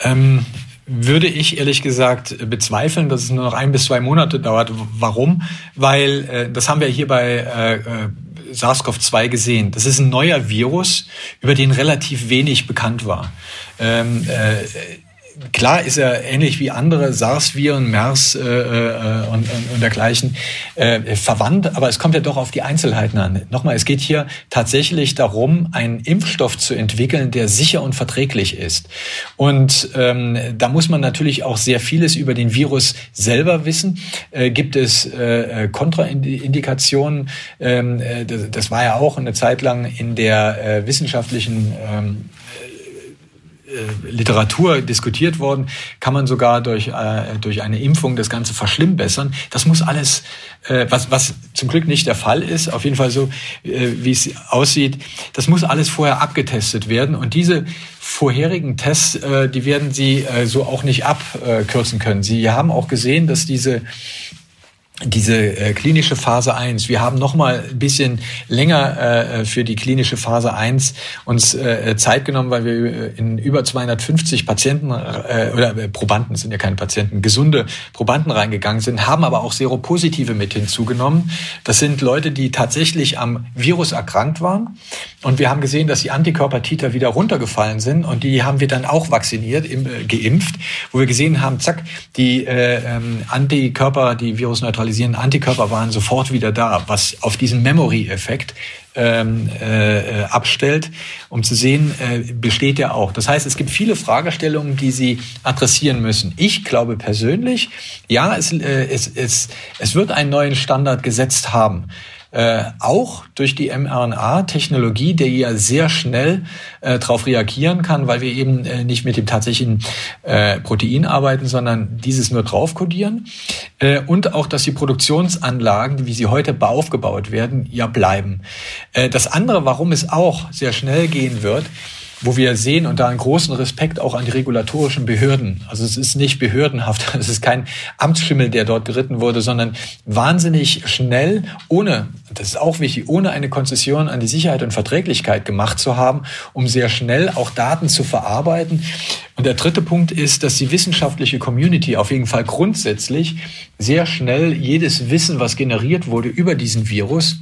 S2: Ähm, würde ich ehrlich gesagt bezweifeln, dass es nur noch ein bis zwei Monate dauert. Warum? Weil äh, das haben wir hier bei äh, äh SARS-CoV-2 gesehen. Das ist ein neuer Virus, über den relativ wenig bekannt war. Ähm, äh, klar ist er ähnlich wie andere SARS-Viren, MERS äh, äh, und, und, dergleichen äh, verwandt, aber es kommt ja doch auf die Einzelheiten an. Nochmal, es geht hier tatsächlich darum, einen Impfstoff zu entwickeln, der sicher und verträglich ist. Und ähm, da muss man natürlich auch sehr vieles über den Virus selber wissen. Äh, gibt es äh, Kontraindikationen? Ähm, äh, das, das war ja auch eine Zeit lang in der äh, wissenschaftlichen ähm, äh, Literatur diskutiert worden, kann man sogar durch, äh, durch eine Impfung das Ganze verschlimmbessern. Das muss alles, äh, was, was zum Glück nicht der Fall ist, auf jeden Fall so, äh, wie es aussieht, das muss alles vorher abgetestet werden. Und diese vorherigen Tests, äh, die werden Sie äh, so auch nicht abkürzen können. Sie haben auch gesehen, dass diese diese äh, klinische Phase 1. Wir haben noch mal ein bisschen länger äh, für die klinische Phase 1 uns äh, Zeit genommen, weil wir äh, in über 250 Patienten äh, oder äh, Probanden sind ja keine Patienten, gesunde Probanden reingegangen sind, haben aber auch Seropositive mit hinzugenommen. Das sind Leute, die tatsächlich am Virus erkrankt waren und wir haben gesehen, dass die Antikörpertiter wieder runtergefallen sind und die haben wir dann auch vacciniert, im, äh, geimpft, wo wir gesehen haben, zack, die äh, ähm, Antikörper, die virusneutralisierten neutralisierenden Antikörper waren sofort wieder da, was auf diesen Memory-Effekt ähm, äh, abstellt, um zu sehen, äh, besteht er auch. Das heißt, es gibt viele Fragestellungen, die Sie adressieren müssen. Ich glaube persönlich, ja, es, äh, es, es, es wird einen neuen Standard gesetzt haben äh, auch durch die mRNA-Technologie, der ja sehr schnell äh, darauf reagieren kann, weil wir eben äh, nicht mit dem tatsächlichen äh, Protein arbeiten, sondern dieses nur draufkodieren. Äh, und auch, dass die Produktionsanlagen, wie sie heute aufgebaut werden, ja bleiben. Äh, das andere, warum es auch sehr schnell gehen wird, wo wir sehen und da einen großen Respekt auch an die regulatorischen Behörden. Also es ist nicht behördenhaft, [LAUGHS] es ist kein Amtsschimmel, der dort geritten wurde, sondern wahnsinnig schnell, ohne, das ist auch wichtig, ohne eine Konzession an die Sicherheit und Verträglichkeit gemacht zu haben, um sehr schnell auch Daten zu verarbeiten. Und der dritte Punkt ist, dass die wissenschaftliche Community auf jeden Fall grundsätzlich sehr schnell jedes Wissen, was generiert wurde über diesen Virus,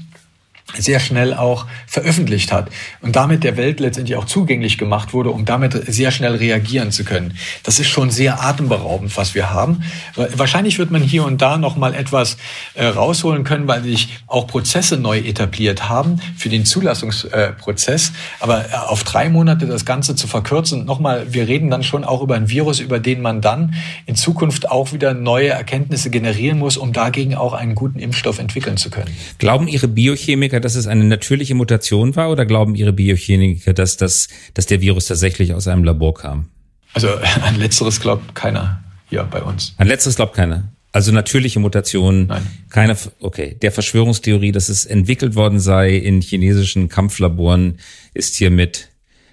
S2: sehr schnell auch veröffentlicht hat und damit der Welt letztendlich auch zugänglich gemacht wurde, um damit sehr schnell reagieren zu können. Das ist schon sehr atemberaubend, was wir haben. Wahrscheinlich wird man hier und da noch mal etwas äh, rausholen können, weil sich auch Prozesse neu etabliert haben für den Zulassungsprozess. Aber äh, auf drei Monate das Ganze zu verkürzen, nochmal, wir reden dann schon auch über ein Virus, über den man dann in Zukunft auch wieder neue Erkenntnisse generieren muss, um dagegen auch einen guten Impfstoff entwickeln zu können.
S1: Glauben Ihre Biochemiker, dass es eine natürliche Mutation war oder glauben Ihre Biochemiker, dass, das, dass der Virus tatsächlich aus einem Labor kam?
S2: Also [LAUGHS] an letzteres glaubt keiner hier bei uns.
S1: An letzteres glaubt keiner. Also natürliche Mutation, Nein. keine, okay. Der Verschwörungstheorie, dass es entwickelt worden sei in chinesischen Kampflaboren, ist hiermit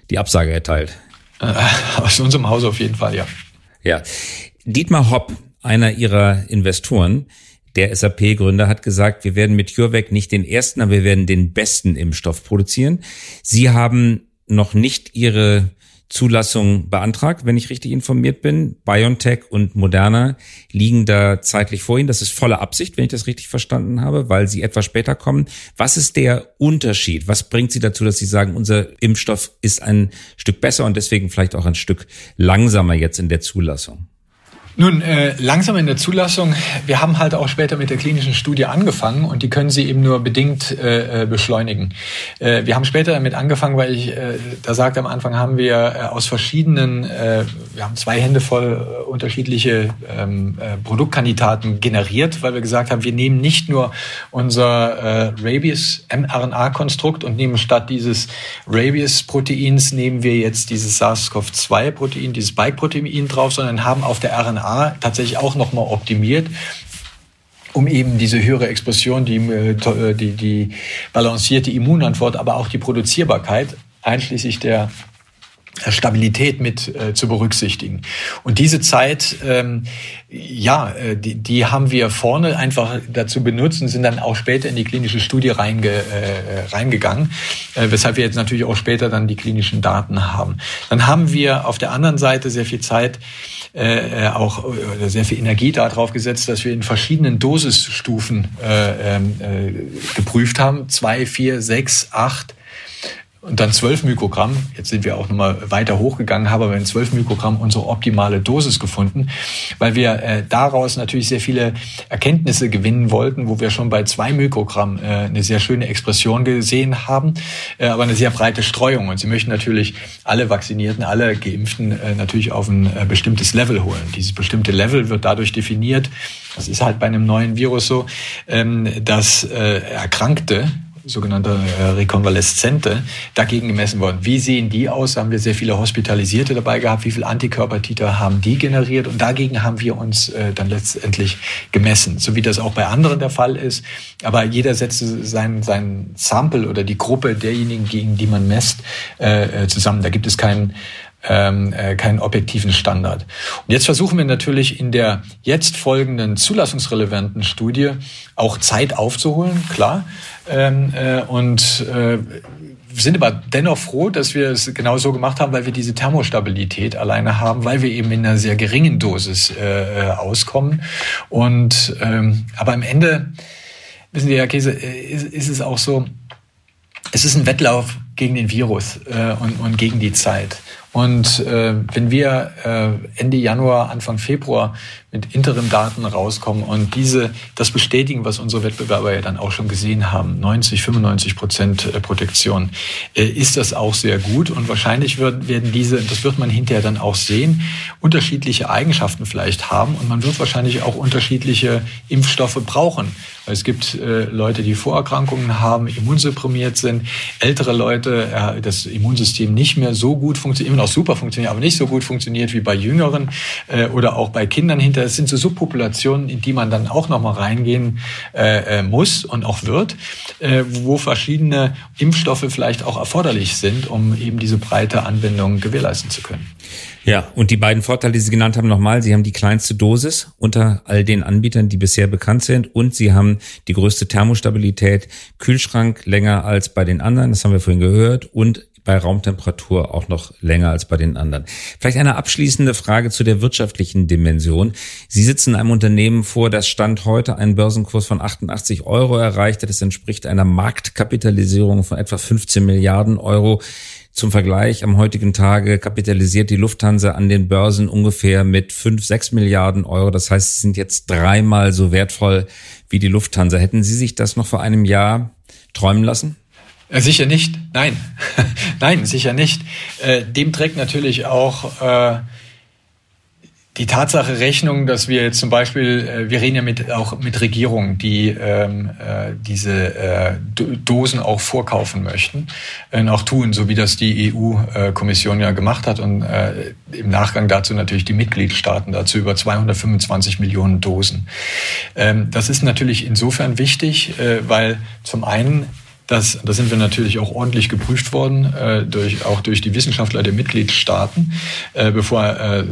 S1: die Absage erteilt.
S2: Äh, [LAUGHS] aus unserem Haus auf jeden Fall, ja.
S1: Ja. Dietmar Hopp, einer ihrer Investoren, der SAP-Gründer hat gesagt, wir werden mit CureVac nicht den ersten, aber wir werden den besten Impfstoff produzieren. Sie haben noch nicht Ihre Zulassung beantragt, wenn ich richtig informiert bin. BioNTech und Moderna liegen da zeitlich vor Ihnen. Das ist volle Absicht, wenn ich das richtig verstanden habe, weil sie etwas später kommen. Was ist der Unterschied? Was bringt Sie dazu, dass Sie sagen, unser Impfstoff ist ein Stück besser und deswegen vielleicht auch ein Stück langsamer jetzt in der Zulassung?
S2: Nun, äh, langsam in der Zulassung. Wir haben halt auch später mit der klinischen Studie angefangen und die können Sie eben nur bedingt äh, äh, beschleunigen. Äh, wir haben später damit angefangen, weil ich äh, da sagte am Anfang, haben wir äh, aus verschiedenen, wir haben zwei Hände voll unterschiedliche ähm, äh, Produktkandidaten generiert, weil wir gesagt haben, wir nehmen nicht nur unser äh, Rabies mRNA-Konstrukt und nehmen statt dieses Rabies-Proteins nehmen wir jetzt dieses SARS-CoV-2-Protein, dieses Spike-Protein drauf, sondern haben auf der RNA tatsächlich auch nochmal optimiert um eben diese höhere Expression, die, äh, die, die balancierte Immunantwort, aber auch die Produzierbarkeit, einschließlich der Stabilität mit äh, zu berücksichtigen. Und diese Zeit, ähm, ja, äh, die, die haben wir vorne einfach dazu benutzt und sind dann auch später in die klinische Studie reinge, äh, reingegangen, äh, weshalb wir jetzt natürlich auch später dann die klinischen Daten haben. Dann haben wir auf der anderen Seite sehr viel Zeit, äh, äh auch äh, sehr viel Energie darauf gesetzt, dass wir in verschiedenen Dosisstufen äh, ähm, äh, geprüft haben. Zwei, vier, sechs, acht, und dann 12 Mikrogramm. Jetzt sind wir auch nochmal weiter hochgegangen, haben aber in 12 Mikrogramm unsere optimale Dosis gefunden, weil wir äh, daraus natürlich sehr viele Erkenntnisse gewinnen wollten, wo wir schon bei zwei Mikrogramm äh, eine sehr schöne Expression gesehen haben, äh, aber eine sehr breite Streuung. Und Sie möchten natürlich alle Vaccinierten, alle Geimpften äh, natürlich auf ein äh, bestimmtes Level holen. Dieses bestimmte Level wird dadurch definiert, das ist halt bei einem neuen Virus so, ähm, dass äh, Erkrankte sogenannte äh, Rekonvaleszente, dagegen gemessen worden. Wie sehen die aus? Haben wir sehr viele Hospitalisierte dabei gehabt? Wie viel Antikörpertiter haben die generiert? Und dagegen haben wir uns äh, dann letztendlich gemessen, so wie das auch bei anderen der Fall ist. Aber jeder setzt sein, sein Sample oder die Gruppe derjenigen, gegen die man messt, äh, zusammen. Da gibt es keinen ähm, äh, keinen objektiven Standard. Und jetzt versuchen wir natürlich in der jetzt folgenden zulassungsrelevanten Studie auch Zeit aufzuholen, klar. Ähm, äh, und äh, sind aber dennoch froh, dass wir es genau so gemacht haben, weil wir diese Thermostabilität alleine haben, weil wir eben in einer sehr geringen Dosis äh, äh auskommen. Und ähm, aber am Ende, wissen Sie, Herr Käse, äh, ist, ist es auch so, es ist ein Wettlauf gegen den Virus äh, und, und gegen die Zeit. Und äh, wenn wir äh, Ende Januar, Anfang Februar mit Interim-Daten rauskommen und diese das bestätigen, was unsere Wettbewerber ja dann auch schon gesehen haben, 90, 95 Prozent äh, Protektion, äh, ist das auch sehr gut. Und wahrscheinlich wird, werden diese, das wird man hinterher dann auch sehen, unterschiedliche Eigenschaften vielleicht haben und man wird wahrscheinlich auch unterschiedliche Impfstoffe brauchen. Es gibt äh, Leute, die Vorerkrankungen haben, immunsupprimiert sind, ältere Leute, äh, das Immunsystem nicht mehr so gut funktioniert, noch super funktioniert, aber nicht so gut funktioniert wie bei Jüngeren äh, oder auch bei Kindern hinter. Es sind so Subpopulationen, in die man dann auch nochmal reingehen äh, äh, muss und auch wird, äh, wo verschiedene Impfstoffe vielleicht auch erforderlich sind, um eben diese breite Anwendung gewährleisten zu können.
S1: Ja, und die beiden Vorteile, die Sie genannt haben, nochmal, Sie haben die kleinste Dosis unter all den Anbietern, die bisher bekannt sind und Sie haben die größte Thermostabilität, Kühlschrank länger als bei den anderen, das haben wir vorhin gehört, und bei Raumtemperatur auch noch länger als bei den anderen. Vielleicht eine abschließende Frage zu der wirtschaftlichen Dimension. Sie sitzen in einem Unternehmen vor, das Stand heute einen Börsenkurs von 88 Euro erreichte. Das entspricht einer Marktkapitalisierung von etwa 15 Milliarden Euro. Zum Vergleich, am heutigen Tage kapitalisiert die Lufthansa an den Börsen ungefähr mit 5, 6 Milliarden Euro. Das heißt, sie sind jetzt dreimal so wertvoll wie die Lufthansa. Hätten Sie sich das noch vor einem Jahr träumen lassen?
S2: Äh, sicher nicht. Nein, [LAUGHS] nein, sicher nicht. Äh, dem trägt natürlich auch äh, die Tatsache Rechnung, dass wir jetzt zum Beispiel, wir reden ja mit, auch mit Regierungen, die ähm, äh, diese Dosen auch vorkaufen möchten, äh, auch tun, so wie das die EU-Kommission ja gemacht hat und im Nachgang dazu natürlich die Mitgliedstaaten dazu über 225 Millionen Dosen. Ähm, das ist natürlich insofern wichtig, weil zum einen das, da sind wir natürlich auch ordentlich geprüft worden, äh, durch, auch durch die Wissenschaftler der Mitgliedstaaten, äh, bevor äh, äh,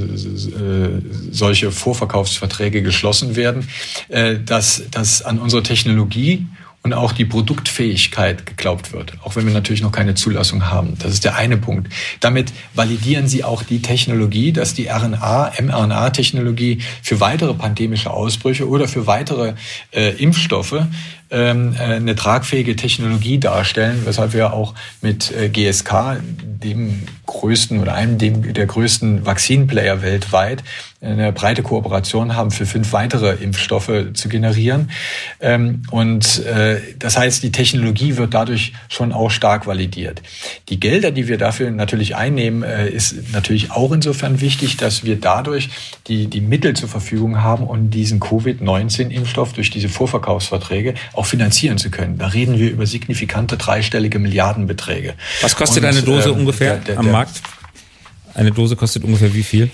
S2: solche Vorverkaufsverträge geschlossen werden, äh, dass, dass an unserer Technologie und auch die Produktfähigkeit geglaubt wird, auch wenn wir natürlich noch keine Zulassung haben. Das ist der eine Punkt. Damit validieren sie auch die Technologie, dass die RNA, mRNA-Technologie für weitere pandemische Ausbrüche oder für weitere äh, Impfstoffe ähm, äh, eine tragfähige Technologie darstellen, weshalb wir auch mit äh, GSK, dem größten oder einem der größten Vakzinplayer weltweit, eine breite Kooperation haben, für fünf weitere Impfstoffe zu generieren. Ähm, und äh, das heißt, die Technologie wird dadurch schon auch stark validiert. Die Gelder, die wir dafür natürlich einnehmen, ist natürlich auch insofern wichtig, dass wir dadurch die, die Mittel zur Verfügung haben, um diesen Covid-19-Impfstoff durch diese Vorverkaufsverträge auch finanzieren zu können. Da reden wir über signifikante dreistellige Milliardenbeträge.
S1: Was kostet und, eine Dose ähm, ungefähr der, der, am Markt? Eine Dose kostet ungefähr wie viel?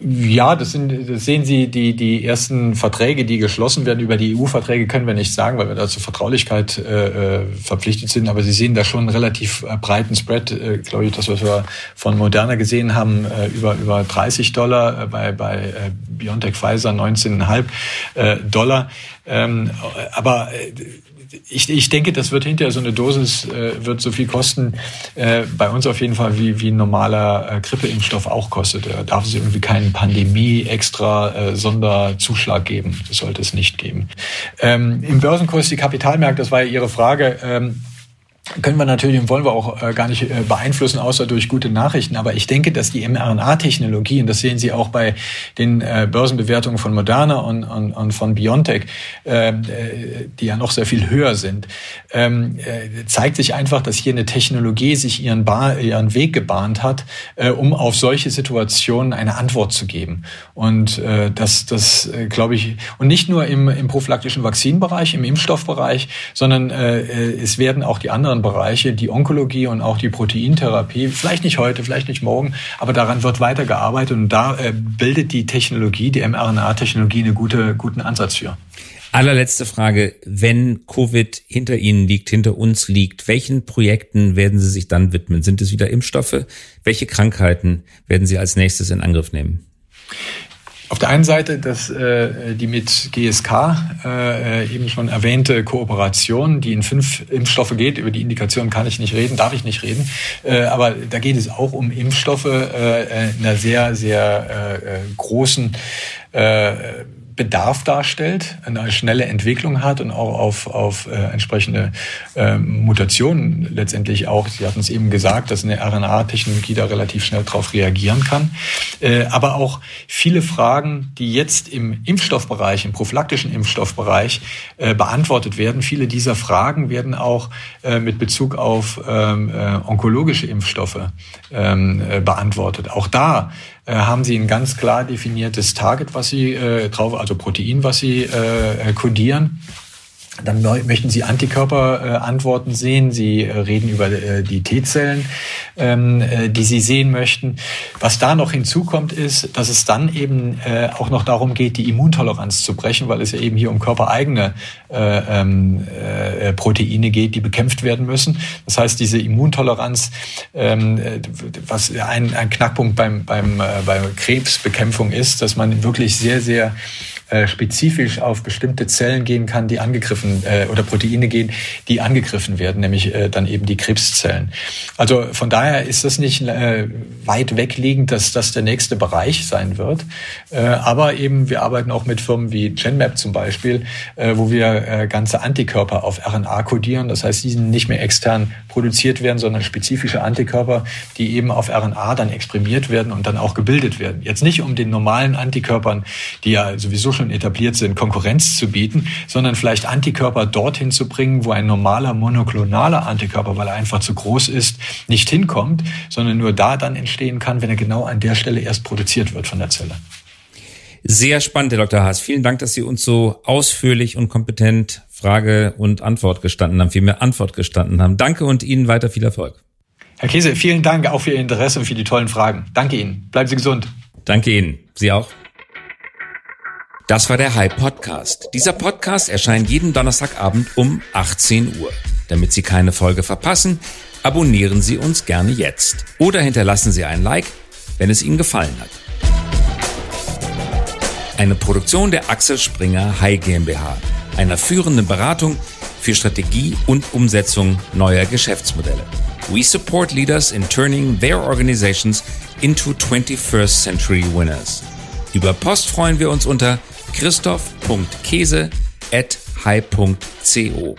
S2: Ja, das, sind, das sehen Sie, die, die ersten Verträge, die geschlossen werden über die EU-Verträge, können wir nicht sagen, weil wir da zur Vertraulichkeit äh, äh, verpflichtet sind. Aber Sie sehen da schon einen relativ äh, breiten Spread, äh, glaube ich, das, was wir von Moderna gesehen haben, äh, über, über 30 Dollar, äh, bei, bei BioNTech Pfizer 19,5 äh, Dollar. Ähm, aber ich, ich denke, das wird hinterher so eine Dosis, äh, wird so viel kosten, äh, bei uns auf jeden Fall, wie, wie ein normaler äh, Grippeimpfstoff auch kostet. Da darf es irgendwie keinen Pandemie-extra äh, geben. Das sollte es nicht geben. Ähm, Im Börsenkurs die Kapitalmärkte, das war ja Ihre Frage. Ähm, können wir natürlich und wollen wir auch äh, gar nicht äh, beeinflussen, außer durch gute Nachrichten. Aber ich denke, dass die mRNA-Technologie, und das sehen Sie auch bei den äh, Börsenbewertungen von Moderna und, und, und von BioNTech, die ja noch sehr viel höher sind, ähm, äh, zeigt sich einfach, dass hier eine Technologie sich ihren, ba ihren Weg gebahnt hat, um auf solche Situationen eine Antwort zu geben. Und das, das glaube ich, und nicht nur im, im prophylaktischen Vakzinbereich, im Impfstoffbereich, sondern es werden auch die anderen anderen Bereiche, die Onkologie und auch die Proteintherapie, vielleicht nicht heute, vielleicht nicht morgen, aber daran wird weitergearbeitet und da äh, bildet die Technologie, die mRNA-Technologie, einen gute, guten Ansatz für.
S1: Allerletzte Frage. Wenn Covid hinter Ihnen liegt, hinter uns liegt, welchen Projekten werden Sie sich dann widmen? Sind es wieder Impfstoffe? Welche Krankheiten werden Sie als nächstes in Angriff nehmen?
S2: Auf der einen Seite dass äh, die mit GSK äh, eben schon erwähnte Kooperation, die in fünf Impfstoffe geht. Über die Indikation kann ich nicht reden, darf ich nicht reden. Äh, aber da geht es auch um Impfstoffe äh, in einer sehr, sehr äh, äh großen äh, Bedarf darstellt, eine schnelle Entwicklung hat und auch auf, auf äh, entsprechende äh, Mutationen letztendlich auch, Sie hatten es eben gesagt, dass eine RNA-Technologie da relativ schnell darauf reagieren kann. Äh, aber auch viele Fragen, die jetzt im Impfstoffbereich, im prophylaktischen Impfstoffbereich äh, beantwortet werden, viele dieser Fragen werden auch äh, mit Bezug auf ähm, äh, onkologische Impfstoffe ähm, äh, beantwortet. Auch da haben Sie ein ganz klar definiertes Target, was Sie äh, drauf, also Protein, was Sie äh, kodieren. Dann möchten Sie Antikörperantworten äh, sehen. Sie äh, reden über äh, die T-Zellen, ähm, äh, die Sie sehen möchten. Was da noch hinzukommt, ist, dass es dann eben auch noch darum geht, die Immuntoleranz zu brechen, weil es ja eben hier um körpereigene äh, ähm, Proteine geht, die bekämpft werden müssen. Das heißt, diese Immuntoleranz, ähm, was ein, ein Knackpunkt beim, beim, bei Krebsbekämpfung ist, dass man wirklich sehr, sehr äh, spezifisch auf bestimmte Zellen gehen kann, die angegriffen äh, oder Proteine gehen, die angegriffen werden, nämlich äh, dann eben die Krebszellen. Also von daher ist das nicht äh, weit wegliegend, dass das der nächste Bereich sein wird. Äh, aber eben wir arbeiten auch mit Firmen wie GenMap zum Beispiel, äh, wo wir äh, ganze Antikörper auf RNA kodieren. Das heißt, die sind nicht mehr extern produziert werden, sondern spezifische Antikörper, die eben auf RNA dann exprimiert werden und dann auch gebildet werden. Jetzt nicht um den normalen Antikörpern, die ja sowieso schon etabliert sind, Konkurrenz zu bieten, sondern vielleicht Antikörper dorthin zu bringen, wo ein normaler monoklonaler Antikörper, weil er einfach zu groß ist, nicht hinkommt, sondern nur da dann entstehen kann, wenn er genau an der Stelle erst produziert wird von der Zelle.
S1: Sehr spannend, Herr Dr. Haas. Vielen Dank, dass Sie uns so ausführlich und kompetent Frage und Antwort gestanden haben, vielmehr Antwort gestanden haben. Danke und Ihnen weiter viel Erfolg.
S2: Herr Käse, vielen Dank auch für Ihr Interesse und für die tollen Fragen. Danke Ihnen. Bleiben Sie gesund.
S1: Danke Ihnen. Sie auch. Das war der Hype Podcast. Dieser Podcast erscheint jeden Donnerstagabend um 18 Uhr. Damit Sie keine Folge verpassen, abonnieren Sie uns gerne jetzt oder hinterlassen Sie ein Like, wenn es Ihnen gefallen hat. Eine Produktion der Axel Springer High GmbH, einer führenden Beratung für Strategie und Umsetzung neuer Geschäftsmodelle. We support leaders in turning their organizations into 21st century winners. Über Post freuen wir uns unter christoph.käse at high.co.